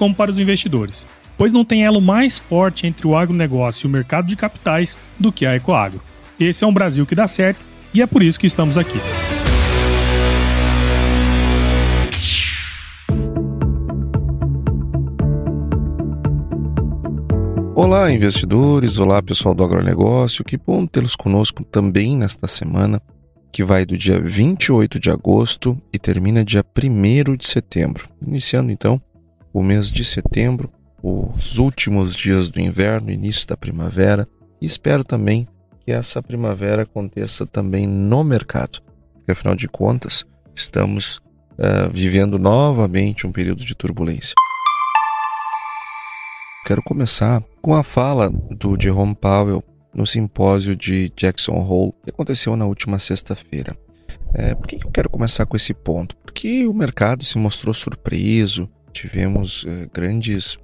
como para os investidores, pois não tem elo mais forte entre o agronegócio e o mercado de capitais do que a Ecoagro. Esse é um Brasil que dá certo e é por isso que estamos aqui. Olá, investidores! Olá, pessoal do agronegócio. Que bom tê-los conosco também nesta semana, que vai do dia 28 de agosto e termina dia 1 de setembro. Iniciando então o mês de setembro, os últimos dias do inverno, início da primavera, e espero também que essa primavera aconteça também no mercado, porque afinal de contas estamos uh, vivendo novamente um período de turbulência. Quero começar com a fala do Jerome Powell no simpósio de Jackson Hole que aconteceu na última sexta-feira. É, por que eu quero começar com esse ponto? Porque o mercado se mostrou surpreso, tivemos eh, grandes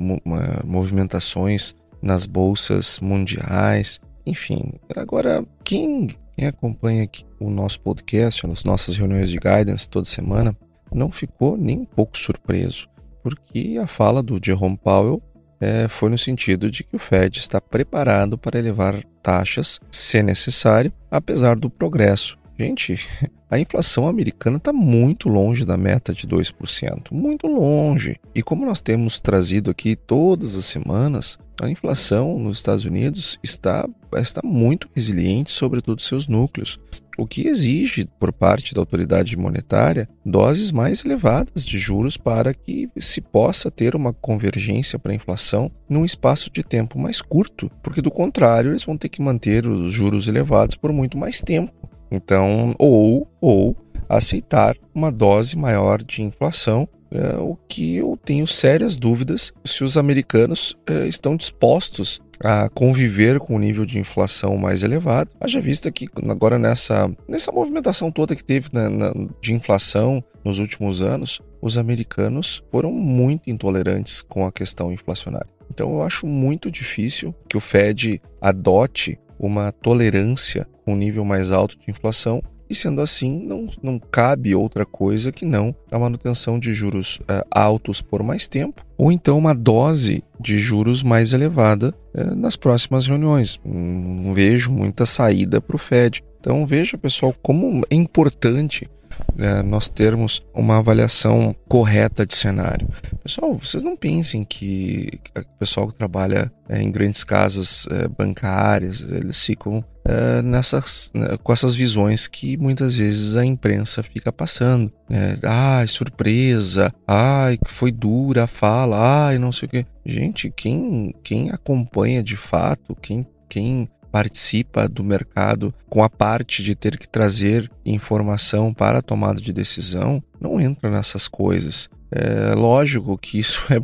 movimentações nas bolsas mundiais, enfim. Agora, quem, quem acompanha o nosso podcast, as nossas reuniões de guidance toda semana, não ficou nem um pouco surpreso, porque a fala do Jerome Powell é, foi no sentido de que o Fed está preparado para elevar taxas, se necessário, apesar do progresso Gente, a inflação americana está muito longe da meta de 2%, muito longe. E como nós temos trazido aqui todas as semanas, a inflação nos Estados Unidos está, está muito resiliente sobre todos os seus núcleos, o que exige, por parte da autoridade monetária, doses mais elevadas de juros para que se possa ter uma convergência para a inflação num espaço de tempo mais curto, porque do contrário, eles vão ter que manter os juros elevados por muito mais tempo. Então, ou, ou aceitar uma dose maior de inflação, é, o que eu tenho sérias dúvidas se os americanos é, estão dispostos a conviver com o nível de inflação mais elevado. Haja vista que agora nessa, nessa movimentação toda que teve na, na, de inflação nos últimos anos, os americanos foram muito intolerantes com a questão inflacionária. Então eu acho muito difícil que o Fed adote uma tolerância com um nível mais alto de inflação, e sendo assim, não, não cabe outra coisa que não a manutenção de juros uh, altos por mais tempo, ou então uma dose de juros mais elevada uh, nas próximas reuniões. Não vejo muita saída para o Fed. Então veja, pessoal, como é importante é, nós termos uma avaliação correta de cenário. Pessoal, vocês não pensem que o pessoal que trabalha é, em grandes casas é, bancárias, eles ficam é, nessas, né, com essas visões que muitas vezes a imprensa fica passando. Né? Ai, surpresa, ai, foi dura a fala, ai, não sei o quê. Gente, quem, quem acompanha de fato, quem, quem participa do mercado com a parte de ter que trazer informação para a tomada de decisão, não entra nessas coisas. É lógico que isso é,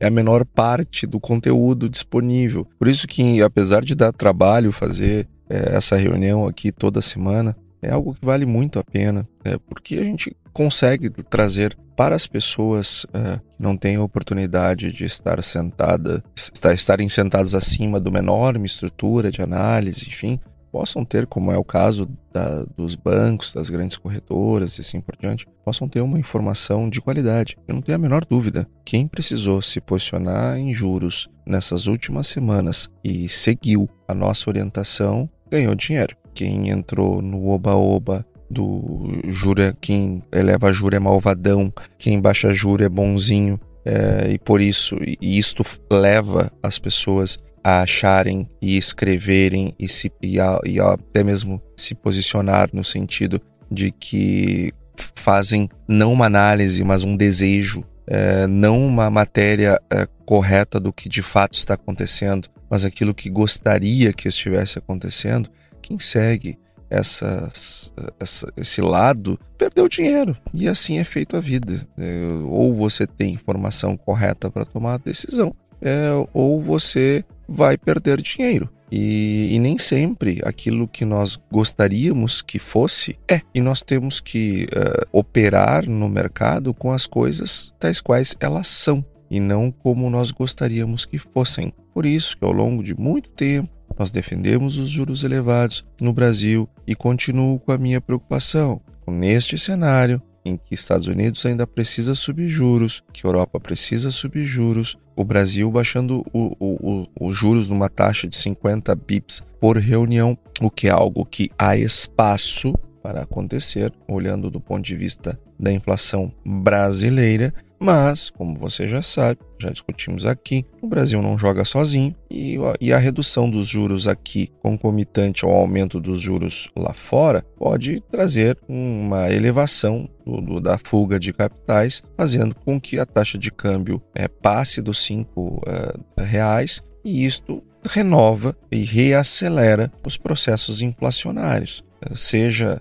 é a menor parte do conteúdo disponível. Por isso que, apesar de dar trabalho fazer é, essa reunião aqui toda semana, é algo que vale muito a pena, é, porque a gente consegue trazer para as pessoas uh, que não têm a oportunidade de estar sentada, estar, estarem sentadas acima de uma enorme estrutura de análise, enfim, possam ter, como é o caso da, dos bancos, das grandes corretoras e assim por diante, possam ter uma informação de qualidade. Eu não tenho a menor dúvida. Quem precisou se posicionar em juros nessas últimas semanas e seguiu a nossa orientação ganhou dinheiro. Quem entrou no oba-oba do juro é quem eleva juro é malvadão, quem baixa juro é bonzinho, é, e por isso, e isto leva as pessoas a acharem e escreverem e, se, e, a, e até mesmo se posicionar no sentido de que fazem não uma análise, mas um desejo, é, não uma matéria é, correta do que de fato está acontecendo, mas aquilo que gostaria que estivesse acontecendo. Quem segue essas, essa, esse lado, perdeu dinheiro. E assim é feito a vida. É, ou você tem informação correta para tomar a decisão, é, ou você vai perder dinheiro. E, e, nem sempre aquilo que nós gostaríamos que fosse é. E nós temos que uh, operar no mercado com as coisas tais quais elas são e não como nós gostaríamos que fossem. Por isso que ao longo de muito tempo nós defendemos os juros elevados no Brasil e continuo com a minha preocupação. Neste cenário, em que Estados Unidos ainda precisa subir juros, que Europa precisa subir juros, o Brasil baixando os juros numa taxa de 50 bips por reunião, o que é algo que há espaço para acontecer, olhando do ponto de vista da inflação brasileira, mas, como você já sabe, já discutimos aqui, o Brasil não joga sozinho e, e, a redução dos juros aqui, concomitante ao aumento dos juros lá fora, pode trazer uma elevação do, do, da fuga de capitais, fazendo com que a taxa de câmbio é, passe dos cinco é, reais e isto renova e reacelera os processos inflacionários seja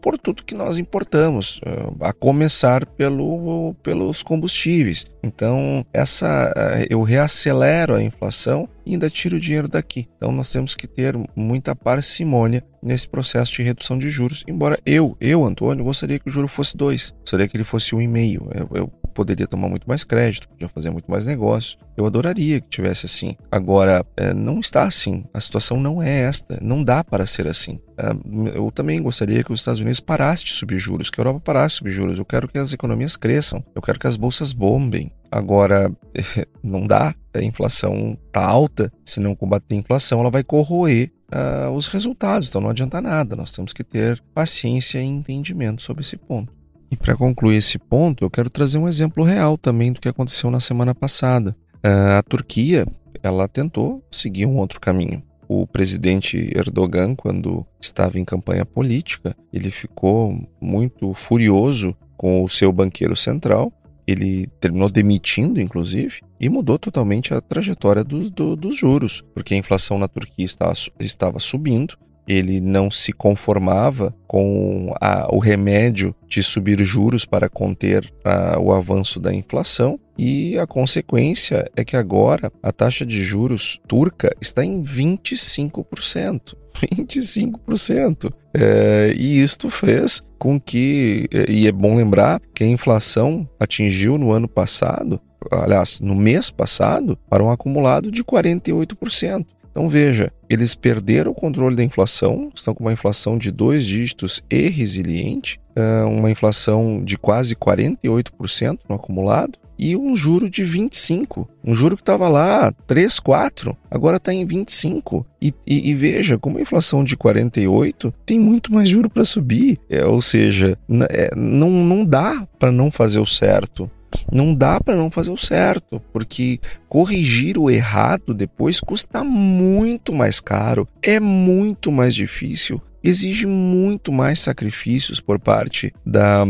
por tudo que nós importamos, eh, a começar pelo, pelos combustíveis. Então, essa eh, eu reacelero a inflação e ainda tiro o dinheiro daqui. Então, nós temos que ter muita parcimônia nesse processo de redução de juros. Embora eu, eu, Antônio, gostaria que o juro fosse 2, gostaria que ele fosse 1,5. Um eu, eu poderia tomar muito mais crédito, podia fazer muito mais negócio. Eu adoraria que tivesse assim. Agora, é, não está assim. A situação não é esta. Não dá para ser assim. É, eu também gostaria que os Estados Unidos parassem de subir juros, que a Europa parasse de subir juros. Eu quero que as economias cresçam. Eu quero que as bolsas bombem. Agora, não dá. A inflação está alta. Se não combater a inflação, ela vai corroer uh, os resultados. Então não adianta nada. Nós temos que ter paciência e entendimento sobre esse ponto. E para concluir esse ponto, eu quero trazer um exemplo real também do que aconteceu na semana passada. Uh, a Turquia, ela tentou seguir um outro caminho. O presidente Erdogan, quando estava em campanha política, ele ficou muito furioso com o seu banqueiro central. Ele terminou demitindo, inclusive, e mudou totalmente a trajetória dos, do, dos juros, porque a inflação na Turquia estava, estava subindo ele não se conformava com a, o remédio de subir juros para conter a, o avanço da inflação. E a consequência é que agora a taxa de juros turca está em 25%. 25%. É, e isto fez com que, e é bom lembrar, que a inflação atingiu no ano passado, aliás, no mês passado, para um acumulado de 48%. Então veja, eles perderam o controle da inflação, estão com uma inflação de dois dígitos e resiliente, é, uma inflação de quase 48% no acumulado e um juro de 25. Um juro que estava lá 3, 4, agora está em 25. E, e, e, veja, como a inflação de 48 tem muito mais juro para subir. É, ou seja, é, não, não dá para não fazer o certo. Não dá para não fazer o certo, porque corrigir o errado depois custa muito mais caro, é muito mais difícil, exige muito mais sacrifícios por parte da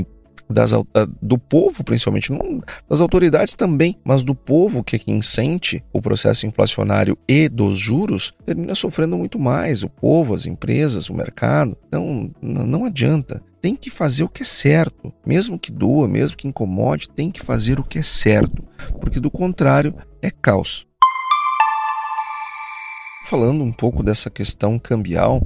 das, do povo, principalmente, não, das autoridades também, mas do povo que é quem sente o processo inflacionário e dos juros, termina sofrendo muito mais. O povo, as empresas, o mercado. Então, não adianta tem que fazer o que é certo, mesmo que doa, mesmo que incomode, tem que fazer o que é certo, porque do contrário é caos. Falando um pouco dessa questão cambial,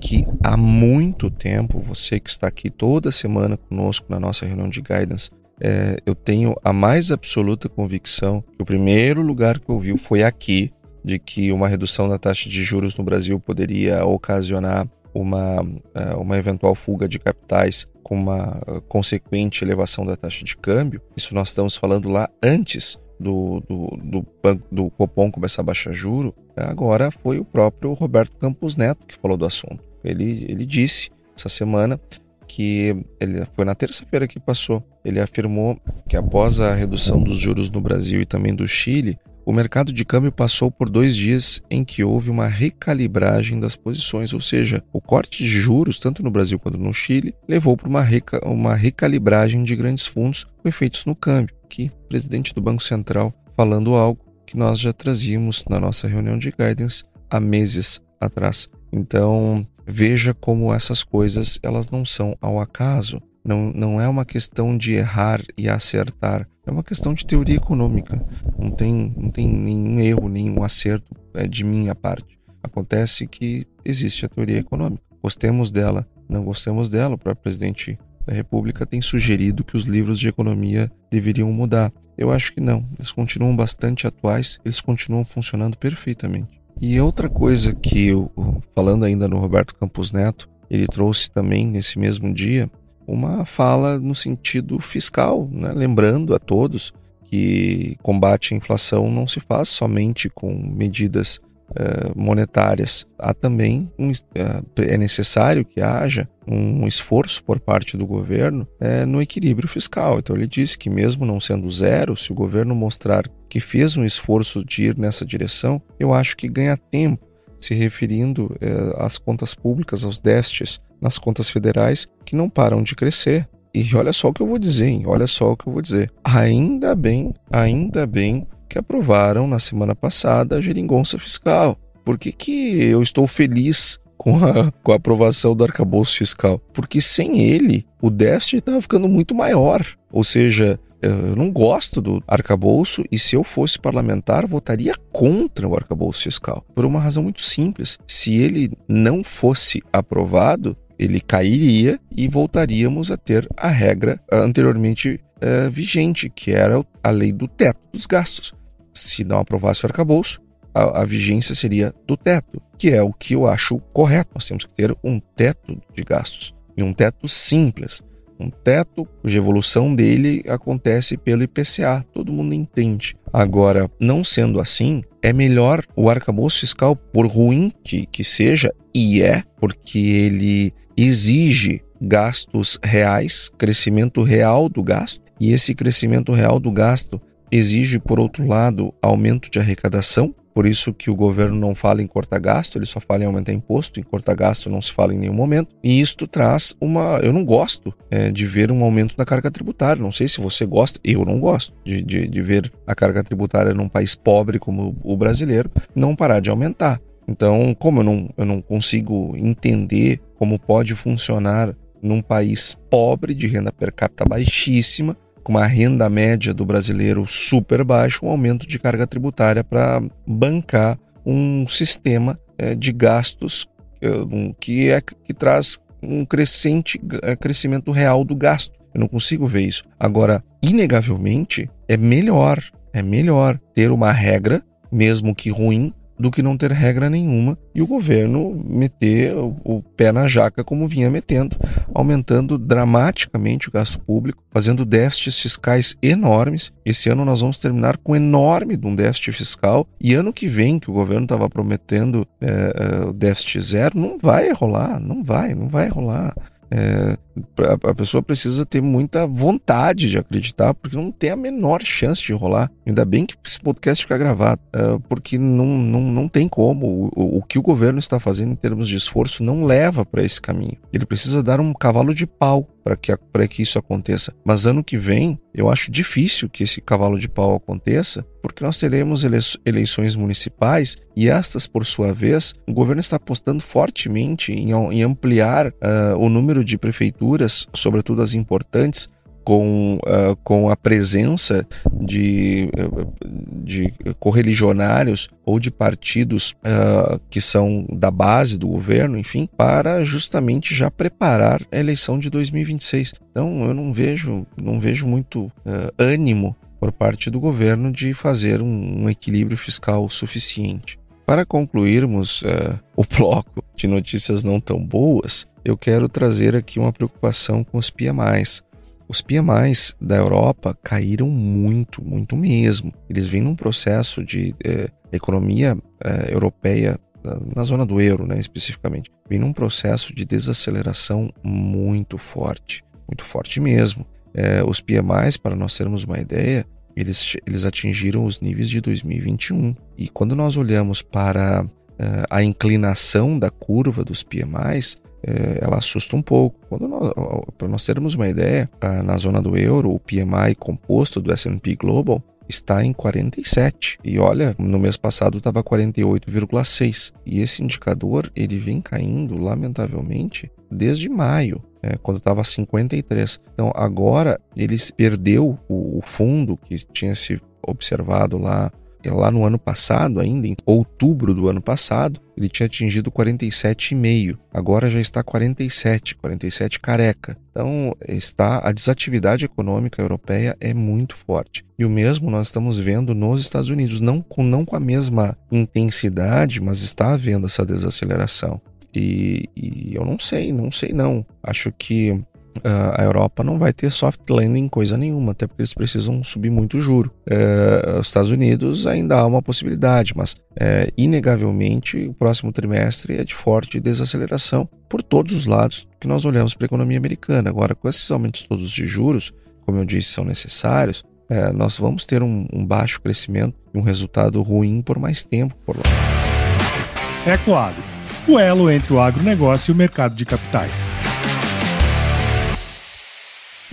que há muito tempo, você que está aqui toda semana conosco na nossa reunião de guidance, é, eu tenho a mais absoluta convicção que o primeiro lugar que eu vi foi aqui, de que uma redução da taxa de juros no Brasil poderia ocasionar uma, é, uma eventual fuga de capitais com uma é, consequente elevação da taxa de câmbio, isso nós estamos falando lá antes do, do, do, banco, do Copom começar a baixar juro, agora foi o próprio Roberto Campos Neto que falou do assunto. Ele, ele disse essa semana que ele foi na terça-feira que passou. Ele afirmou que após a redução dos juros no Brasil e também do Chile, o mercado de câmbio passou por dois dias em que houve uma recalibragem das posições, ou seja, o corte de juros, tanto no Brasil quanto no Chile, levou para uma, reca uma recalibragem de grandes fundos com efeitos no câmbio. Aqui, o presidente do Banco Central falando algo que nós já trazíamos na nossa reunião de guidance há meses atrás. Então, veja como essas coisas elas não são ao acaso. Não, não é uma questão de errar e acertar, é uma questão de teoria econômica. Não tem, não tem nenhum erro, nenhum acerto é, de minha parte. Acontece que existe a teoria econômica. Gostemos dela, não gostemos dela, o próprio presidente da República tem sugerido que os livros de economia deveriam mudar. Eu acho que não, eles continuam bastante atuais, eles continuam funcionando perfeitamente. E outra coisa que eu, falando ainda no Roberto Campos Neto, ele trouxe também nesse mesmo dia uma fala no sentido fiscal, né? lembrando a todos que combate à inflação não se faz somente com medidas eh, monetárias. Há também um, eh, é necessário que haja um esforço por parte do governo eh, no equilíbrio fiscal. Então ele disse que mesmo não sendo zero, se o governo mostrar que fez um esforço de ir nessa direção, eu acho que ganha tempo se referindo às contas públicas, aos déficits nas contas federais que não param de crescer. E olha só o que eu vou dizer, hein? olha só o que eu vou dizer. Ainda bem, ainda bem que aprovaram na semana passada a geringonça fiscal. Por que, que eu estou feliz com a, com a aprovação do arcabouço fiscal? Porque sem ele, o déficit estava ficando muito maior. Ou seja, eu não gosto do arcabouço e se eu fosse parlamentar, votaria contra o arcabouço fiscal. Por uma razão muito simples. Se ele não fosse aprovado, ele cairia e voltaríamos a ter a regra anteriormente uh, vigente, que era a lei do teto dos gastos se não aprovasse o arcabouço, a, a, vigência seria do teto, que é o que eu acho correto. Nós temos que ter um teto de gastos e um teto simples. Um teto cuja evolução dele acontece pelo IPCA, todo mundo entende. Agora, não sendo assim, é melhor o arcabouço fiscal, por ruim que, que seja, e é, porque ele exige gastos reais, crescimento real do gasto, e esse crescimento real do gasto exige, por outro lado, aumento de arrecadação, por isso que o governo não fala em cortar gasto, ele só fala em aumentar imposto, em cortar gasto não se fala em nenhum momento. E isto traz uma. Eu não gosto é, de ver um aumento da carga tributária. Não sei se você gosta, eu não gosto de, de, de ver a carga tributária num país pobre como o brasileiro não parar de aumentar. Então, como eu não, eu não consigo entender como pode funcionar num país pobre, de renda per capita baixíssima, com uma renda média do brasileiro super baixa, um aumento de carga tributária para bancar um sistema é, de gastos é, que, é, que traz um crescente é, crescimento real do gasto. Eu não consigo ver isso. Agora, inegavelmente, é melhor, é melhor ter uma regra, mesmo que ruim, do que não ter regra nenhuma e o governo meter o, o pé na jaca como vinha metendo, aumentando dramaticamente o gasto público, fazendo déficits fiscais enormes. Esse ano nós vamos terminar com enorme de um déficit fiscal e ano que vem que o governo estava prometendo é, é, déficit zero, não vai rolar, não vai, não vai rolar. É, a pessoa precisa ter muita vontade de acreditar, porque não tem a menor chance de rolar. Ainda bem que esse podcast fica gravado, é, porque não, não, não tem como. O, o que o governo está fazendo em termos de esforço não leva para esse caminho. Ele precisa dar um cavalo de pau para que, que isso aconteça. Mas ano que vem, eu acho difícil que esse cavalo de pau aconteça, porque nós teremos eleições municipais e estas, por sua vez, o governo está apostando fortemente em, em ampliar uh, o número de prefeituras, sobretudo as importantes, com, uh, com a presença de, de correligionários ou de partidos uh, que são da base do governo, enfim, para justamente já preparar a eleição de 2026. Então eu não vejo, não vejo muito uh, ânimo por parte do governo de fazer um, um equilíbrio fiscal suficiente. Para concluirmos o bloco de notícias não tão boas, eu quero trazer aqui uma preocupação com os PMIs. Os PMIs da Europa caíram muito, muito mesmo. Eles vêm num processo de eh, economia eh, europeia, na zona do euro, né, especificamente, vem num processo de desaceleração muito forte, muito forte mesmo. Eh, os PMIs, para nós termos uma ideia, eles, eles atingiram os níveis de 2021. E quando nós olhamos para eh, a inclinação da curva dos PMIs, é, ela assusta um pouco. Para nós termos uma ideia, na zona do euro, o PMI composto do S&P Global está em 47. E olha, no mês passado estava 48,6. E esse indicador ele vem caindo, lamentavelmente, desde maio. É, quando estava 53. Então agora ele perdeu o, o fundo que tinha se observado lá lá no ano passado, ainda em outubro do ano passado, ele tinha atingido 47,5. Agora já está 47, 47 careca. Então, está a desatividade econômica europeia é muito forte. E o mesmo nós estamos vendo nos Estados Unidos, não com, não com a mesma intensidade, mas está havendo essa desaceleração. E, e eu não sei, não sei não. Acho que Uh, a Europa não vai ter soft landing coisa nenhuma, até porque eles precisam subir muito o juro. Uh, os Estados Unidos ainda há uma possibilidade, mas uh, inegavelmente o próximo trimestre é de forte desaceleração por todos os lados que nós olhamos para a economia americana. Agora, com esses aumentos todos de juros, como eu disse, são necessários, é, nós vamos ter um, um baixo crescimento e um resultado ruim por mais tempo por lá. Ecoagro, o elo entre o agronegócio e o mercado de capitais.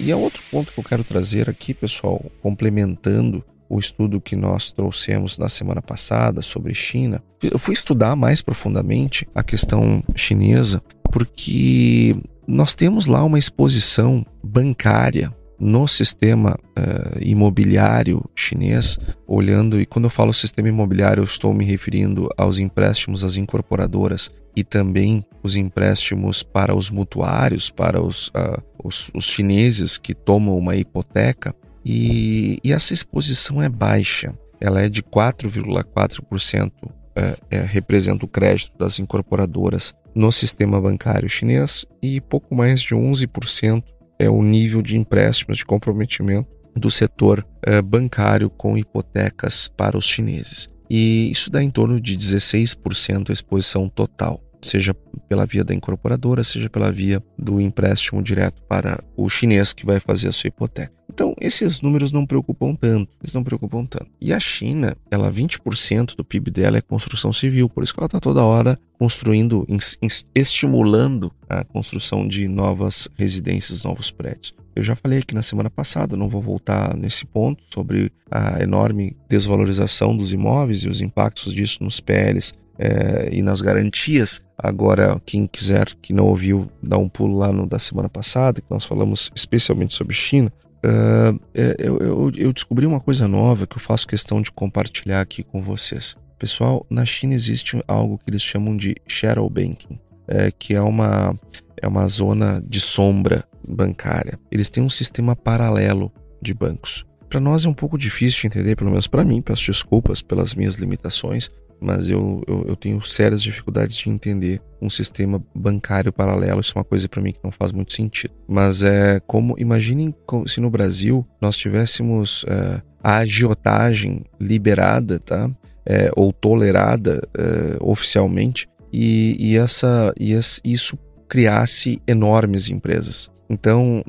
E é outro ponto que eu quero trazer aqui, pessoal, complementando o estudo que nós trouxemos na semana passada sobre China. Eu fui estudar mais profundamente a questão chinesa porque nós temos lá uma exposição bancária no sistema uh, imobiliário chinês, olhando, e quando eu falo sistema imobiliário, eu estou me referindo aos empréstimos às incorporadoras e também os empréstimos para os mutuários, para os, uh, os, os, chineses que tomam uma hipoteca, e, e essa exposição é baixa, ela é de 4,4%, é, é, representa o crédito das incorporadoras no sistema bancário chinês, e pouco mais de 11% é o nível de empréstimos de comprometimento do setor é, bancário com hipotecas para os chineses. E isso dá em torno de 16% a exposição total seja pela via da incorporadora, seja pela via do empréstimo direto para o chinês que vai fazer a sua hipoteca. Então, esses números não preocupam tanto, eles não preocupam tanto. E a China, ela 20% do PIB dela é construção civil, por isso que ela está toda hora construindo, estimulando a construção de novas residências, novos prédios. Eu já falei aqui na semana passada, não vou voltar nesse ponto, sobre a enorme desvalorização dos imóveis e os impactos disso nos PLs é, e nas garantias. Agora, quem quiser que não ouviu, dá um pulo lá no da semana passada, que nós falamos especialmente sobre China. Uh, eu, eu, eu, descobri uma coisa nova que eu faço questão de compartilhar aqui com vocês. Pessoal, na China existe algo que eles chamam de shadow banking, é, que é uma, é uma zona de sombra bancária. Eles têm um sistema paralelo de bancos. Para nós é um pouco difícil de entender, pelo menos para mim, peço desculpas pelas minhas limitações, mas eu, eu, eu, tenho sérias dificuldades de entender um sistema bancário paralelo. Isso é uma coisa para mim que não faz muito sentido. Mas é como, imaginem se no Brasil nós tivéssemos é, a agiotagem liberada, tá? É, ou tolerada é, oficialmente, e, e, essa, e isso criasse enormes empresas. Então,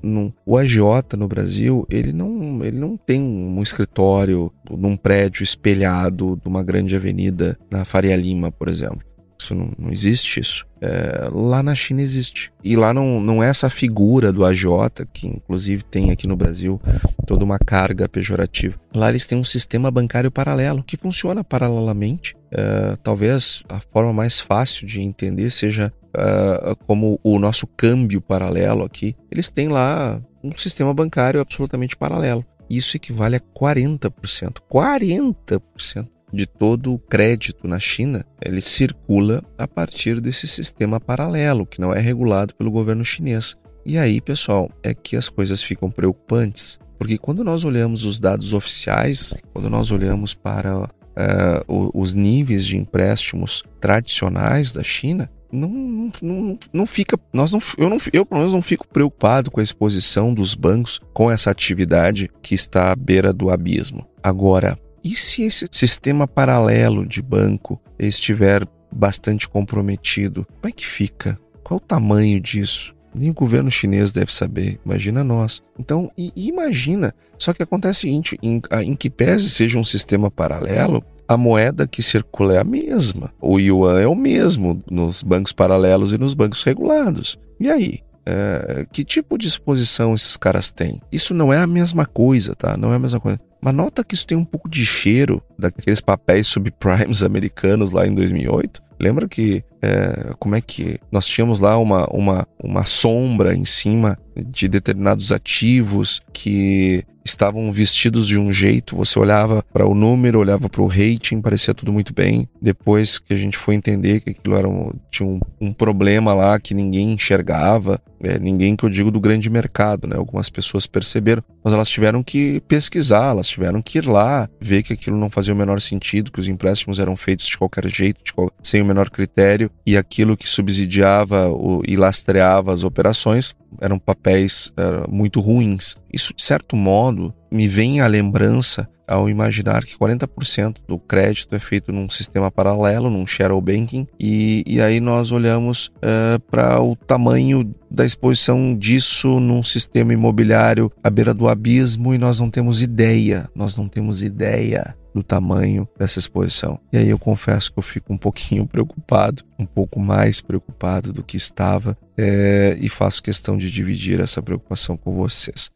o agiota no Brasil, ele não, ele não tem um escritório num prédio espelhado de uma grande avenida na Faria Lima, por exemplo. Isso não, não existe isso. É, lá na China existe. E lá não, não é essa figura do agiota, que inclusive tem aqui no Brasil toda uma carga pejorativa. Lá eles têm um sistema bancário paralelo que funciona paralelamente. É, talvez a forma mais fácil de entender seja uh, como o nosso câmbio paralelo aqui, eles têm lá um sistema bancário absolutamente paralelo. Isso equivale a 40%. 40% de todo o crédito na China, ele circula a partir desse sistema paralelo, que não é regulado pelo governo chinês. E aí, pessoal, é que as coisas ficam preocupantes, porque quando nós olhamos os dados oficiais, quando nós olhamos para uh, os níveis de empréstimos tradicionais da China, não, não, não fica. Nós não, eu, não, eu, pelo menos, não fico preocupado com a exposição dos bancos com essa atividade que está à beira do abismo. Agora, e se esse sistema paralelo de banco estiver bastante comprometido? Como é que fica? Qual o tamanho disso? Nem o governo chinês deve saber, imagina nós. Então, e, e imagina, só que acontece o seguinte: em, em que pese seja um sistema paralelo, a moeda que circula é a mesma. O yuan é o mesmo nos bancos paralelos e nos bancos regulados. E aí? É, que tipo de exposição esses caras têm? Isso não é a mesma coisa, tá? Não é a mesma coisa. Mas nota que isso tem um pouco de cheiro daqueles papéis subprimes americanos lá em 2008. Lembra que é, como é que nós tínhamos lá uma, uma, uma sombra em cima de determinados ativos que estavam vestidos de um jeito, você olhava para o número, olhava para o rating, parecia tudo muito bem. Depois que a gente foi entender que aquilo era um, tinha um, um problema lá que ninguém enxergava, é, ninguém que eu digo do grande mercado, né? Algumas pessoas perceberam, mas elas tiveram que pesquisar, elas tiveram que ir lá, ver que aquilo não fazia o menor sentido, que os empréstimos eram feitos de qualquer jeito, de qual, sem o menor critério, e aquilo que subsidiava o, e lastreava as operações eram papéis uh, muito ruins. Isso, de certo modo, me vem à lembrança ao imaginar que 40% do crédito é feito num sistema paralelo, num shadow banking, e, e aí nós olhamos uh, para o tamanho da exposição disso num sistema imobiliário à beira do abismo e nós não temos ideia, nós não temos ideia do tamanho dessa exposição. E aí eu confesso que eu fico um pouquinho preocupado, um pouco mais preocupado do que estava, é, e faço questão de dividir essa preocupação com vocês.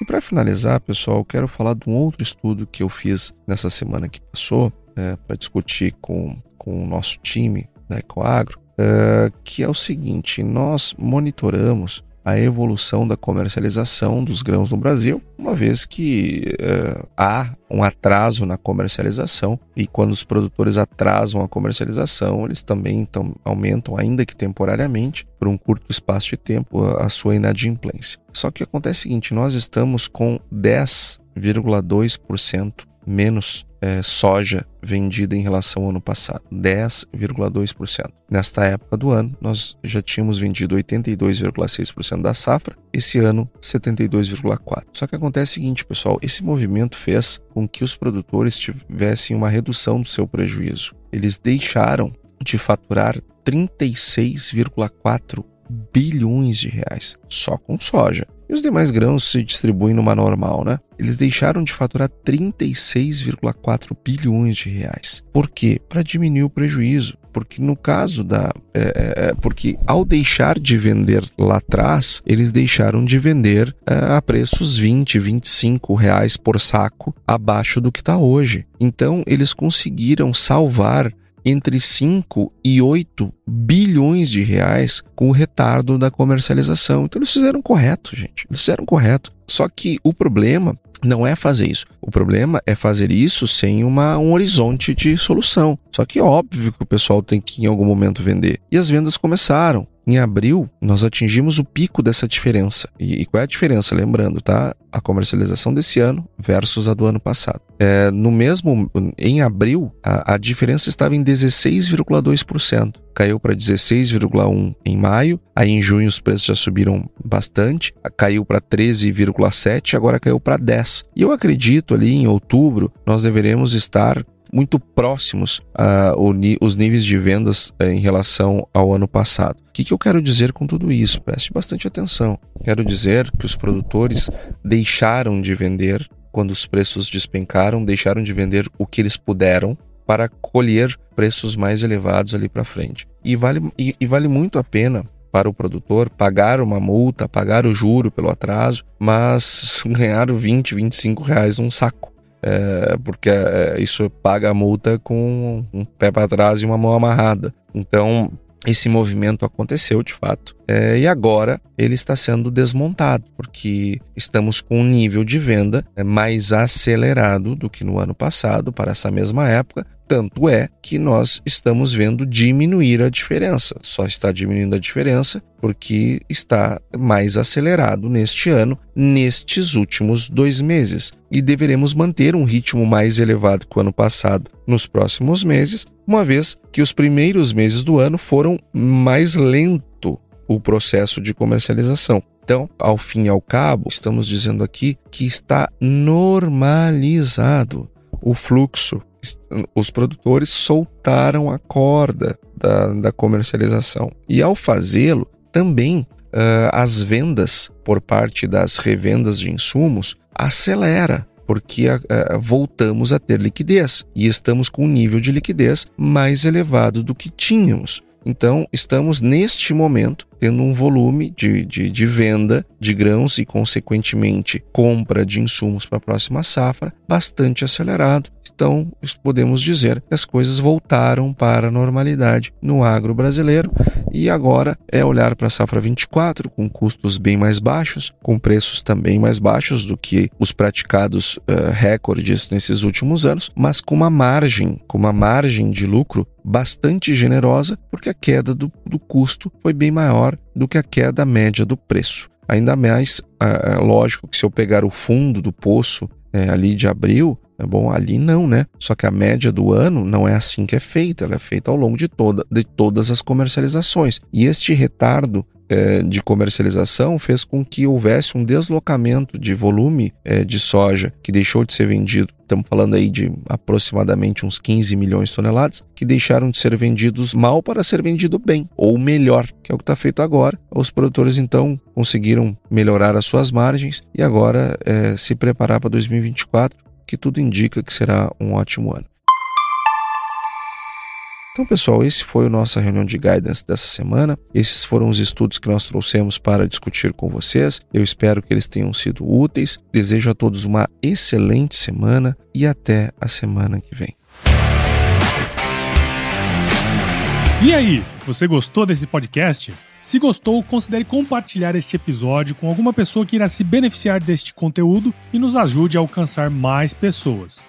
E para finalizar, pessoal, eu quero falar de um outro estudo que eu fiz nessa semana que passou, é, para discutir com, com o nosso time da Ecoagro, é, que é o seguinte: nós monitoramos a evolução da comercialização dos grãos no Brasil, uma vez que uh, há um atraso na comercialização e quando os produtores atrasam a comercialização, eles também então, aumentam, ainda que temporariamente, por um curto espaço de tempo, a, a sua inadimplência. Só que acontece o seguinte: nós estamos com 10,2% menos é, soja vendida em relação ao ano passado, 10,2%. Nesta época do ano, nós já tínhamos vendido 82,6% da safra, esse ano 72,4%. Só que acontece o seguinte, pessoal, esse movimento fez com que os produtores tivessem uma redução do seu prejuízo. Eles deixaram de faturar 36,4 bilhões de reais só com soja. E os demais grãos se distribuem numa normal, né? Eles deixaram de faturar 36,4 bilhões de reais. Por quê? Para diminuir o prejuízo. Porque no caso da. É, é, é, porque ao deixar de vender lá atrás, eles deixaram de vender é, a preços 20, 25 reais por saco abaixo do que está hoje. Então eles conseguiram salvar entre 5 e 8 bilhões de reais com o retardo da comercialização. Então eles fizeram correto, gente. Eles fizeram correto. Só que o problema não é fazer isso. O problema é fazer isso sem uma, um horizonte de solução. Só que é óbvio que o pessoal tem que em algum momento vender. E as vendas começaram. Em abril, nós atingimos o pico dessa diferença. E, e, qual é a diferença? Lembrando, tá? A comercialização desse ano versus a do ano passado. É, no mesmo, em abril, a, a diferença estava em 16,2%. Caiu para 16,1% em maio. Aí em junho os preços já subiram bastante. Caiu para 13,7%, agora caiu para 10%. E eu acredito ali em outubro nós deveremos estar muito próximos a os níveis de vendas eh, em relação ao ano passado. O que, que eu quero dizer com tudo isso? Preste bastante atenção. Quero dizer que os produtores deixaram de vender quando os preços despencaram, deixaram de vender o que eles puderam para colher preços mais elevados ali para frente. E vale, e, e vale muito a pena para o produtor pagar uma multa, pagar o juro pelo atraso, mas ganhar 20, 25 reais um saco é, porque é, isso paga a multa com um pé para trás e uma mão amarrada. Então, esse movimento aconteceu de fato. É, e agora ele está sendo desmontado, porque estamos com um nível de venda é, mais acelerado do que no ano passado, para essa mesma época, tanto é que nós estamos vendo diminuir a diferença. Só está diminuindo a diferença porque está mais acelerado neste ano, nestes últimos dois meses. E deveremos manter um ritmo mais elevado que o ano passado nos próximos meses, uma vez que os primeiros meses do ano foram mais lento o processo de comercialização. Então, ao fim e ao cabo, estamos dizendo aqui que está normalizado o fluxo os produtores soltaram a corda da, da comercialização. E ao fazê-lo, também uh, as vendas por parte das revendas de insumos acelera porque uh, voltamos a ter liquidez e estamos com um nível de liquidez mais elevado do que tínhamos. Então, estamos neste momento tendo um volume de, de, de venda de grãos e, consequentemente, compra de insumos para a próxima safra bastante acelerado. Então, podemos dizer que as coisas voltaram para a normalidade no agro brasileiro e agora é olhar para a safra 24 com custos bem mais baixos, com preços também mais baixos do que os praticados uh, recordes nesses últimos anos, mas com uma margem, com uma margem de lucro bastante generosa, porque a queda do, do custo foi bem maior do que a queda média do preço. Ainda mais, é lógico que se eu pegar o fundo do poço é, ali de abril, é bom, ali não, né? Só que a média do ano não é assim que é feita, ela é feita ao longo de, toda, de todas as comercializações. E este retardo é, de comercialização fez com que houvesse um deslocamento de volume é, de soja que deixou de ser vendido. Estamos falando aí de aproximadamente uns 15 milhões de toneladas que deixaram de ser vendidos mal para ser vendido bem ou melhor, que é o que está feito agora. Os produtores então conseguiram melhorar as suas margens e agora é, se preparar para 2024, que tudo indica que será um ótimo ano. Então, pessoal, esse foi a nossa reunião de guidance dessa semana. Esses foram os estudos que nós trouxemos para discutir com vocês. Eu espero que eles tenham sido úteis. Desejo a todos uma excelente semana e até a semana que vem. E aí, você gostou desse podcast? Se gostou, considere compartilhar este episódio com alguma pessoa que irá se beneficiar deste conteúdo e nos ajude a alcançar mais pessoas.